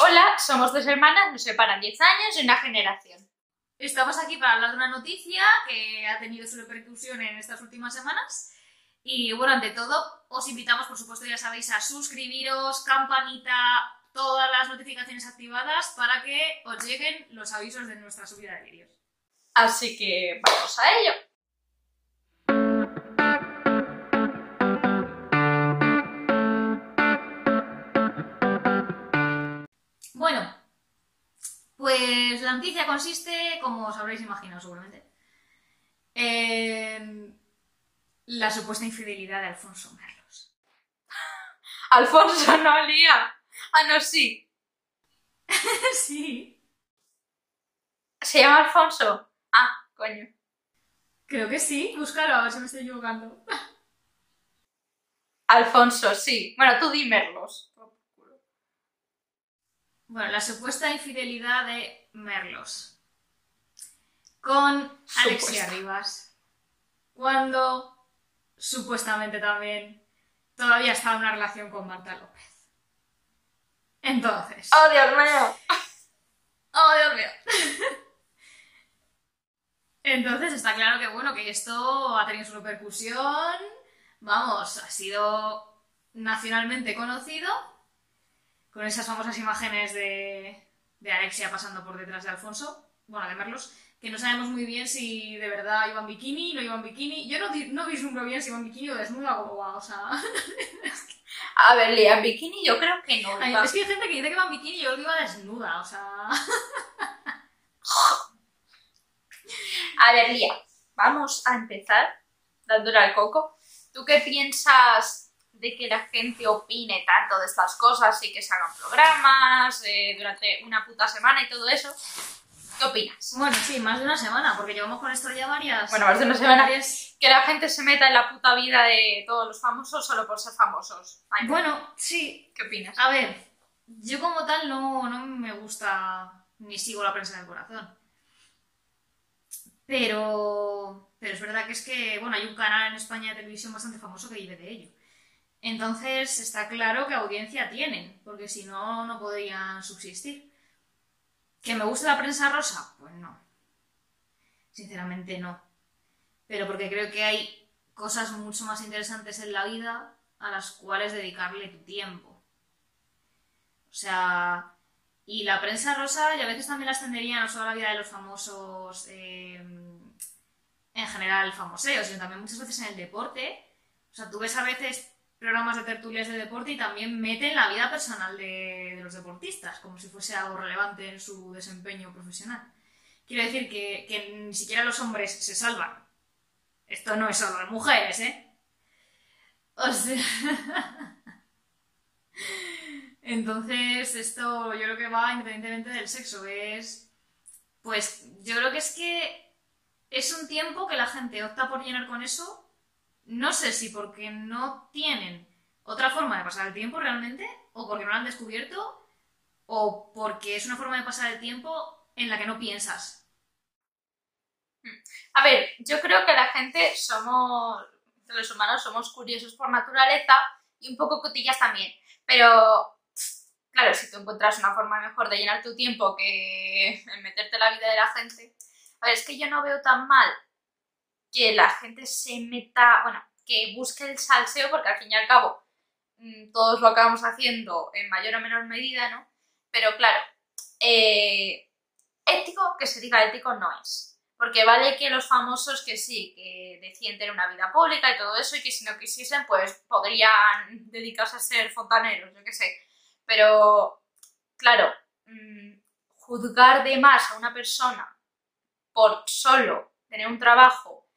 Hola, somos dos hermanas, nos separan 10 años y una generación. Estamos aquí para hablar de una noticia que ha tenido su repercusión en estas últimas semanas. Y bueno, ante todo, os invitamos, por supuesto, ya sabéis, a suscribiros, campanita, todas las notificaciones activadas para que os lleguen los avisos de nuestra subida de vídeos. Así que vamos a ello. La noticia consiste, como os habréis imaginado seguramente, en la supuesta infidelidad de Alfonso Merlos. Alfonso no lía. Ah, no, sí. sí, ¿Se llama Alfonso? Ah, coño. creo que sí. Búscalo, a ver si me estoy equivocando. Alfonso, sí. Bueno, tú dímerlos. Bueno, la supuesta infidelidad de Merlos con Alexia Supuesta. Rivas. Cuando supuestamente también todavía estaba en una relación con Marta López. Entonces. ¡Oh, Dios mío! ¡Oh, Dios mío! Entonces está claro que bueno, que esto ha tenido su repercusión. Vamos, ha sido nacionalmente conocido. Con esas famosas imágenes de, de Alexia pasando por detrás de Alfonso, bueno, de Merlos, que no sabemos muy bien si de verdad iban bikini, no iban bikini. Yo no, no vislumbro bien si iban bikini o desnuda o o sea. A ver, Lía, en bikini yo creo que no. Ay, iba. es que hay gente que dice que va en bikini y yo que iba desnuda, o sea. A ver, Lía, vamos a empezar dándole al coco. ¿Tú qué piensas de que la gente opine tanto de estas cosas y que se hagan programas eh, durante una puta semana y todo eso? ¿Qué opinas? Bueno, sí, más de una semana, porque llevamos con esto ya varias. Bueno, más de una semana. varias- Que la gente se meta en la puta vida de todos los famosos solo por ser famosos. Ay, Bueno, sí. ¿Qué opinas? A ver, yo como tal no, no me gusta ni sigo la prensa del corazón. Pero, pero es verdad que es que, bueno, hay un canal en España de televisión bastante famoso que vive de ello. Entonces está claro que audiencia tienen, porque si no, no podrían subsistir. ¿Que me gusta la prensa rosa? Pues no. Sinceramente no. Pero porque creo que hay cosas mucho más interesantes en la vida a las cuales dedicarle tu tiempo. O sea, y la prensa rosa, y a veces también la extendería no solo a la vida de los famosos eh, en general famoseos, sino también muchas veces en el deporte. O sea, tú ves a veces programas de tertulias de deporte y también meten la vida personal de, los deportistas, como si fuese algo relevante en su desempeño profesional. Quiero decir que, ni siquiera los hombres se salvan. Esto no es solo de mujeres, ¿eh? O sea... Entonces, esto yo creo que va independientemente del sexo. Es. Pues yo creo que es que es un tiempo que la gente opta por llenar con eso. No sé si porque no tienen otra forma de pasar el tiempo realmente, o porque no lo han descubierto, o porque es una forma de pasar el tiempo en la que no piensas. A ver, yo creo que la gente somos, los humanos somos curiosos por naturaleza y un poco cotillas también. Pero, claro, si tú encuentras una forma mejor de llenar tu tiempo que meterte en la vida de la gente, a ver, es que yo no veo tan mal que la gente se meta, bueno, que busque el salseo, porque al fin y al cabo mm, todos lo acabamos haciendo en mayor o menor medida, ¿no? Pero claro, eh, ético, que se diga ético, no es. Porque vale que los famosos que sí, que deciden tener una vida pública y todo eso, y que si no quisiesen, pues podrían dedicarse a ser fontaneros, yo qué sé. Pero, claro, mm, juzgar de más a una persona por solo tener un trabajo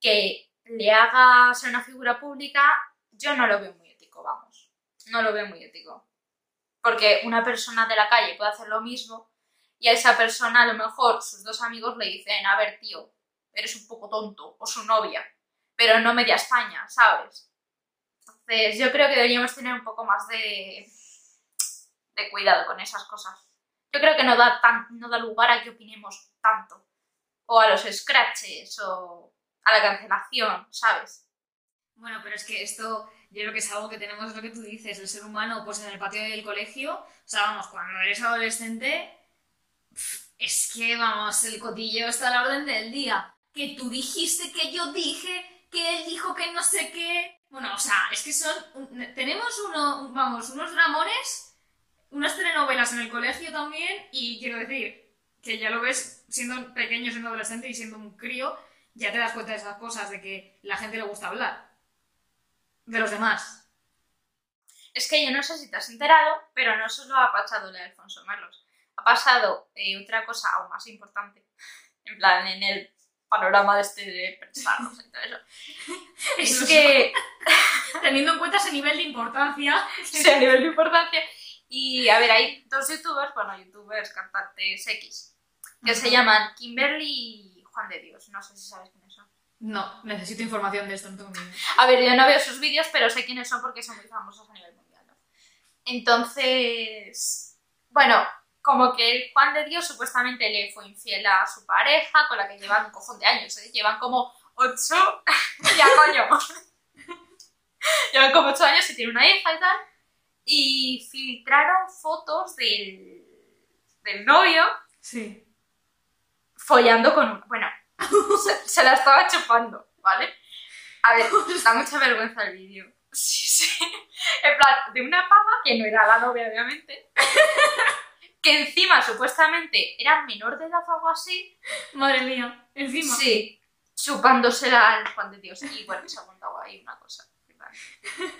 que le haga ser una figura pública, yo no lo veo muy ético, vamos. No lo veo muy ético. Porque una persona de la calle puede hacer lo mismo y a esa persona a lo mejor sus dos amigos le dicen, a ver, tío, eres un poco tonto, o su novia, pero no media España, ¿sabes? Entonces yo creo que deberíamos tener un poco más de, de cuidado con esas cosas. Yo creo que no da, tan, no da lugar a que opinemos tanto, o a los scratches, o a la cancelación, ¿sabes? Bueno, pero es que esto yo creo que es algo que tenemos, es lo que tú dices, el ser humano, pues en el patio del colegio, o sea, vamos, cuando eres adolescente, es que, vamos, el cotillo está a la orden del día. Que tú dijiste, que yo dije, que él dijo que no sé qué. Bueno, o sea, es que son. tenemos uno, vamos, unos dramones, unas telenovelas en el colegio también, y quiero decir que ya lo ves siendo pequeño, siendo adolescente y siendo un crío, ya te das cuenta de esas cosas, de que la gente le gusta hablar. De los demás. Es que yo no sé si te has enterado, pero no solo ha pasado lo de Alfonso Merlos. Ha pasado eh, otra cosa aún más importante. En plan, en el panorama de este de pensados y todo eso. Es que, Teniendo en cuenta ese nivel de importancia. a nivel de importancia. Y a ver, hay dos youtubers, bueno, youtubers, cantantes X, que se llaman Kimberly y Juan de Dios. No sé si sabes quiénes son. No, necesito información de esto, no tengo idea. A ver, yo no veo sus vídeos, pero sé quiénes son porque son muy famosos a nivel mundial, ¿no? Entonces, bueno, como que el Juan de Dios supuestamente le fue infiel a su pareja, con la que llevan un cojón de años, ¿eh? Llevan como ocho... ya, coño. llevan como ocho años y tiene una hija y tal. Y filtraron fotos del, del novio Sí. Follando con un... Bueno, se, se la estaba chupando, ¿vale? A ver, da mucha vergüenza el vídeo. Sí, sí. En plan, de una pava, que no era la novia, obviamente, que encima, supuestamente, era menor de edad o algo así. Madre mía, encima. Sí, chupándosela al Juan de Dios. Y bueno, se ha montado ahí una cosa.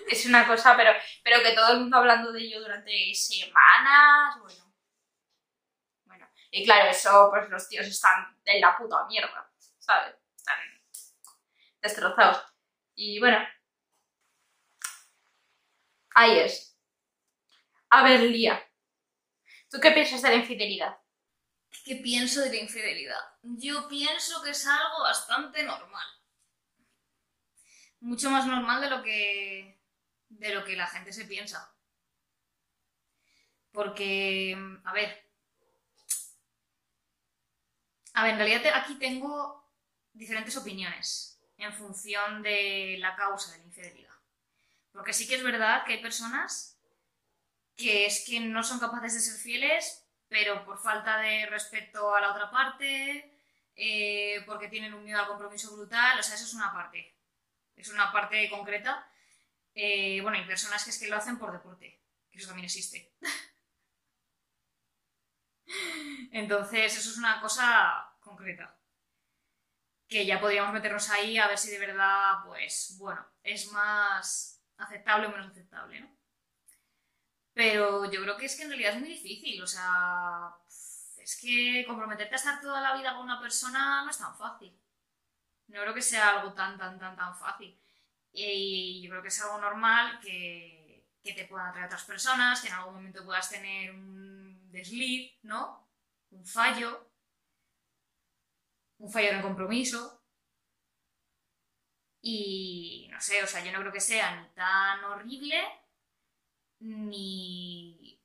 Es una cosa, pero, pero que todo el mundo hablando de ello durante semanas, bueno. Y claro, eso, pues los tíos están de la puta mierda, ¿sabes? Están destrozados. Y bueno, ahí es. A ver, Lía, ¿tú qué piensas de la infidelidad? ¿Qué pienso de la infidelidad? Yo pienso que es algo bastante normal. Mucho más normal de lo que. de lo que la gente se piensa. Porque. A ver. A ver, en realidad aquí tengo diferentes opiniones en función de la causa de la infidelidad. Porque sí que es verdad que hay personas que es que no son capaces de ser fieles pero por falta de respeto a la otra parte, eh, porque tienen un miedo al compromiso brutal, o sea, eso es una parte, es una parte concreta. Eh, bueno, hay personas que es que lo hacen por deporte, que eso también existe. Entonces, eso es una cosa concreta. Que ya podríamos meternos ahí a ver si de verdad, pues, bueno, es más aceptable o menos aceptable, ¿no? Pero yo creo que es que en realidad es muy difícil, o sea, es que comprometerte a estar toda la vida con una persona no es tan fácil. No creo que sea algo tan, tan, tan, tan fácil. Y yo creo que es algo normal que, que te puedan atraer otras personas, que en algún momento puedas tener un desliz, ¿no? Un fallo, un fallo en el compromiso. Y no sé, o sea, yo no creo que sea ni tan horrible ni,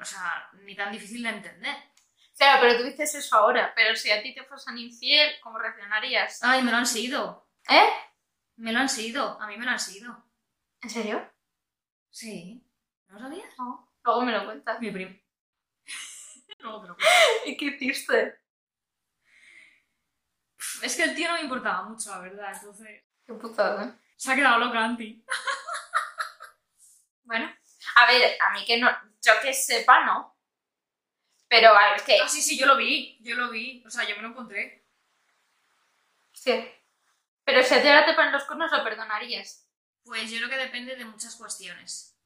o sea, ni tan difícil de entender. Claro, pero tú dices eso ahora, pero si a ti te fuesen infiel, ¿cómo reaccionarías? Ay, me lo han sido. ¿Eh? Me lo han sido. A mí me lo han sido. ¿En serio? Sí. ¿No lo sabías? No. Luego me lo cuentas. Mi primo. Luego te lo ¿Y qué hiciste? Es que el tío no me importaba mucho, la verdad. Entonces. Qué putada. Se ha quedado loca, Anti. Bueno, a ver, a mí que no, yo que sepa, no. Pero a ver, es que, Ah, sí, sí, yo lo vi. Yo lo vi. O sea, yo me lo encontré. sí. Pero si a ti ahora te ponen los cuernos, lo perdonarías. Pues yo creo que depende de muchas cuestiones.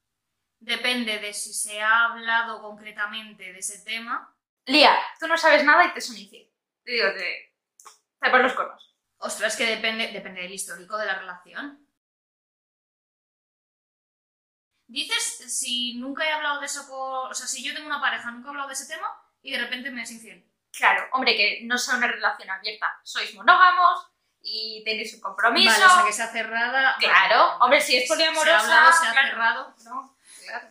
Depende de si se ha hablado concretamente de ese tema. Lía, tú no sabes nada y te infiel. Te digo, te, ponen los cuernos. Ostras, que depende, depende del histórico de la relación. Dices, si nunca he hablado de eso con... O sea, si yo tengo una pareja, nunca he hablado de ese tema y de repente me es infiel. Claro, hombre, que no sea una relación abierta. Sois monógamos y tenéis un compromiso. Vale, o sea, que sea cerrada... Claro, vale, vale. hombre, si es poliamorosa, Se ha hablado, se ha claro. cerrado. No, claro.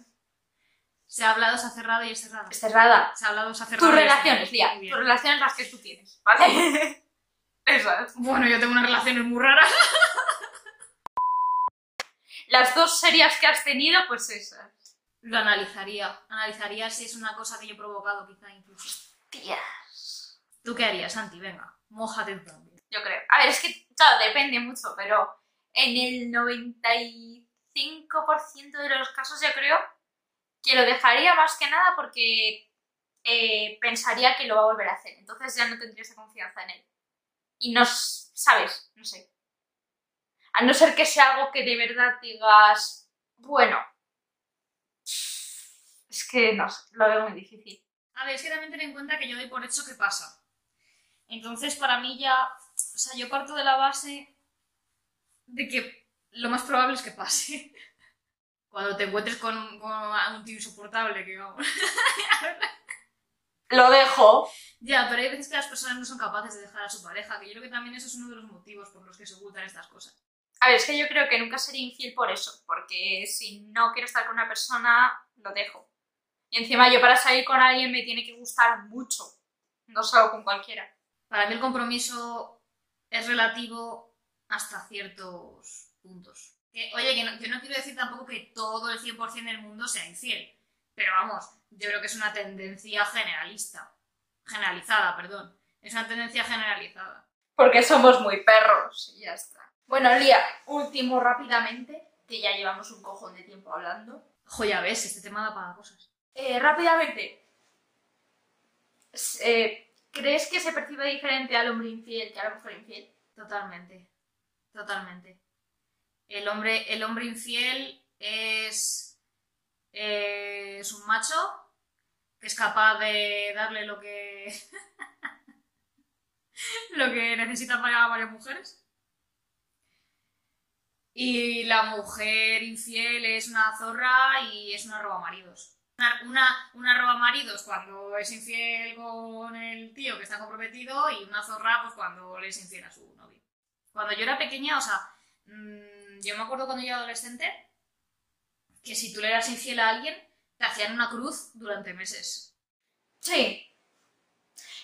Se ha hablado, se ha cerrado y es cerrado. Es cerrada. Se ha hablado, se ha cerrado. Tus relaciones. Lía. Tus relaciones las que tú tienes, ¿vale? Esas. Bueno, yo tengo unas relaciones muy raras. las dos series que has tenido, pues esas. Lo analizaría. Analizaría si es una cosa que yo he provocado, quizá incluso. Tías. ¿Tú qué harías, Santi? Venga, mójate tú también. Yo creo. A ver, es que, claro, depende mucho, pero en el 95% de los casos yo creo que lo dejaría más que nada porque eh, pensaría que lo va a volver a hacer. Entonces ya no tendría esa confianza en él. Y no, ¿sabes? No sé. A no ser que sea algo que de verdad digas, bueno, es que no sé, lo veo muy difícil. A ver, es que también ten en cuenta que yo doy por hecho que pasa. Entonces, para mí ya, o sea, yo parto de la base de que lo más probable es que pase. Cuando te encuentres con, un- con un tío insoportable, que vamos. Lo dejo. Ya, pero hay veces que las personas no son capaces de dejar a su pareja, que yo creo que también eso es uno de los motivos por los que se ocultan estas cosas. A ver, es que yo creo que nunca sería infiel por eso, porque si no quiero estar con una persona, lo dejo. Y encima yo para salir con alguien me tiene que gustar mucho, no salgo con cualquiera. Para mí el compromiso es relativo hasta ciertos puntos. Que, oye, que no, yo no quiero decir tampoco que todo el 100% del mundo sea infiel, pero vamos, yo creo que es una tendencia generalista. Generalizada, perdón. Es una tendencia generalizada. Porque somos muy perros y ya está. Bueno, Lía, último rápidamente, que ya llevamos un cojón de tiempo hablando. Jo, ya ves, este tema da para cosas. Eh, rápidamente, eh, ¿crees que se percibe diferente al hombre infiel que a la mujer infiel? Totalmente. Totalmente. El hombre, el hombre infiel es, es un macho es capaz de darle lo que lo que necesita para varias mujeres. Y la mujer infiel es una zorra y es una roba maridos. Una, una, roba maridos cuando es infiel con el tío que está comprometido y una zorra pues cuando le es infiel a su novio. Cuando yo era pequeña, o sea, mm, yo me acuerdo cuando yo era adolescente que si tú le eras infiel a alguien, te hacían una cruz durante meses. Sí.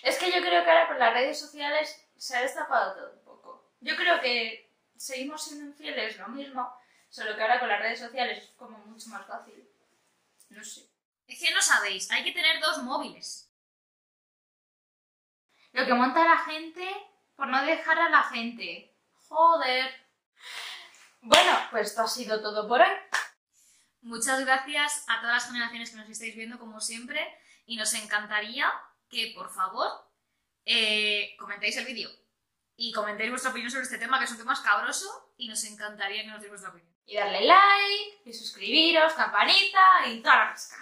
Es que yo creo que ahora con las redes sociales se ha destapado todo un poco. Yo creo que seguimos siendo infieles lo mismo, solo que ahora con las redes sociales es como mucho más fácil. No sé. Es que no sabéis, hay que tener dos móviles. Lo que monta la gente por no dejar a la gente. Joder. Bueno, pues esto ha sido todo por hoy. Muchas gracias a todas las generaciones que nos estáis viendo como siempre y nos encantaría que por favor eh, comentéis el vídeo y comentéis vuestra opinión sobre este tema que es un tema escabroso y nos encantaría que nos deis vuestra opinión. Y darle like, y suscribiros, campanita y toda la pesca.